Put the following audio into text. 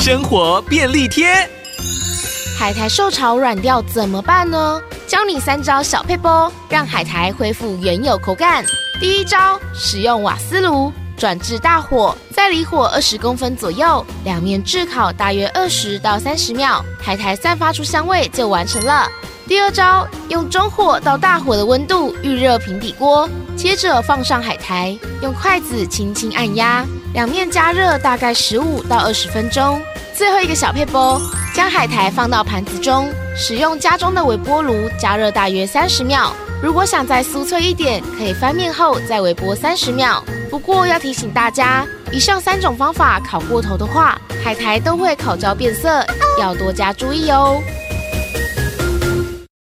生活便利贴。海苔受潮软掉怎么办呢？教你三招小配波，让海苔恢复原有口感。第一招，使用瓦斯炉，转至大火，再离火二十公分左右，两面炙烤大约二十到三十秒，海苔散发出香味就完成了。第二招，用中火到大火的温度预热平底锅，接着放上海苔，用筷子轻轻按压，两面加热大概十五到二十分钟。最后一个小撇步，将海苔放到盘子中，使用家中的微波炉加热大约三十秒。如果想再酥脆一点，可以翻面后再微波三十秒。不过要提醒大家，以上三种方法烤过头的话，海苔都会烤焦变色，要多加注意哦。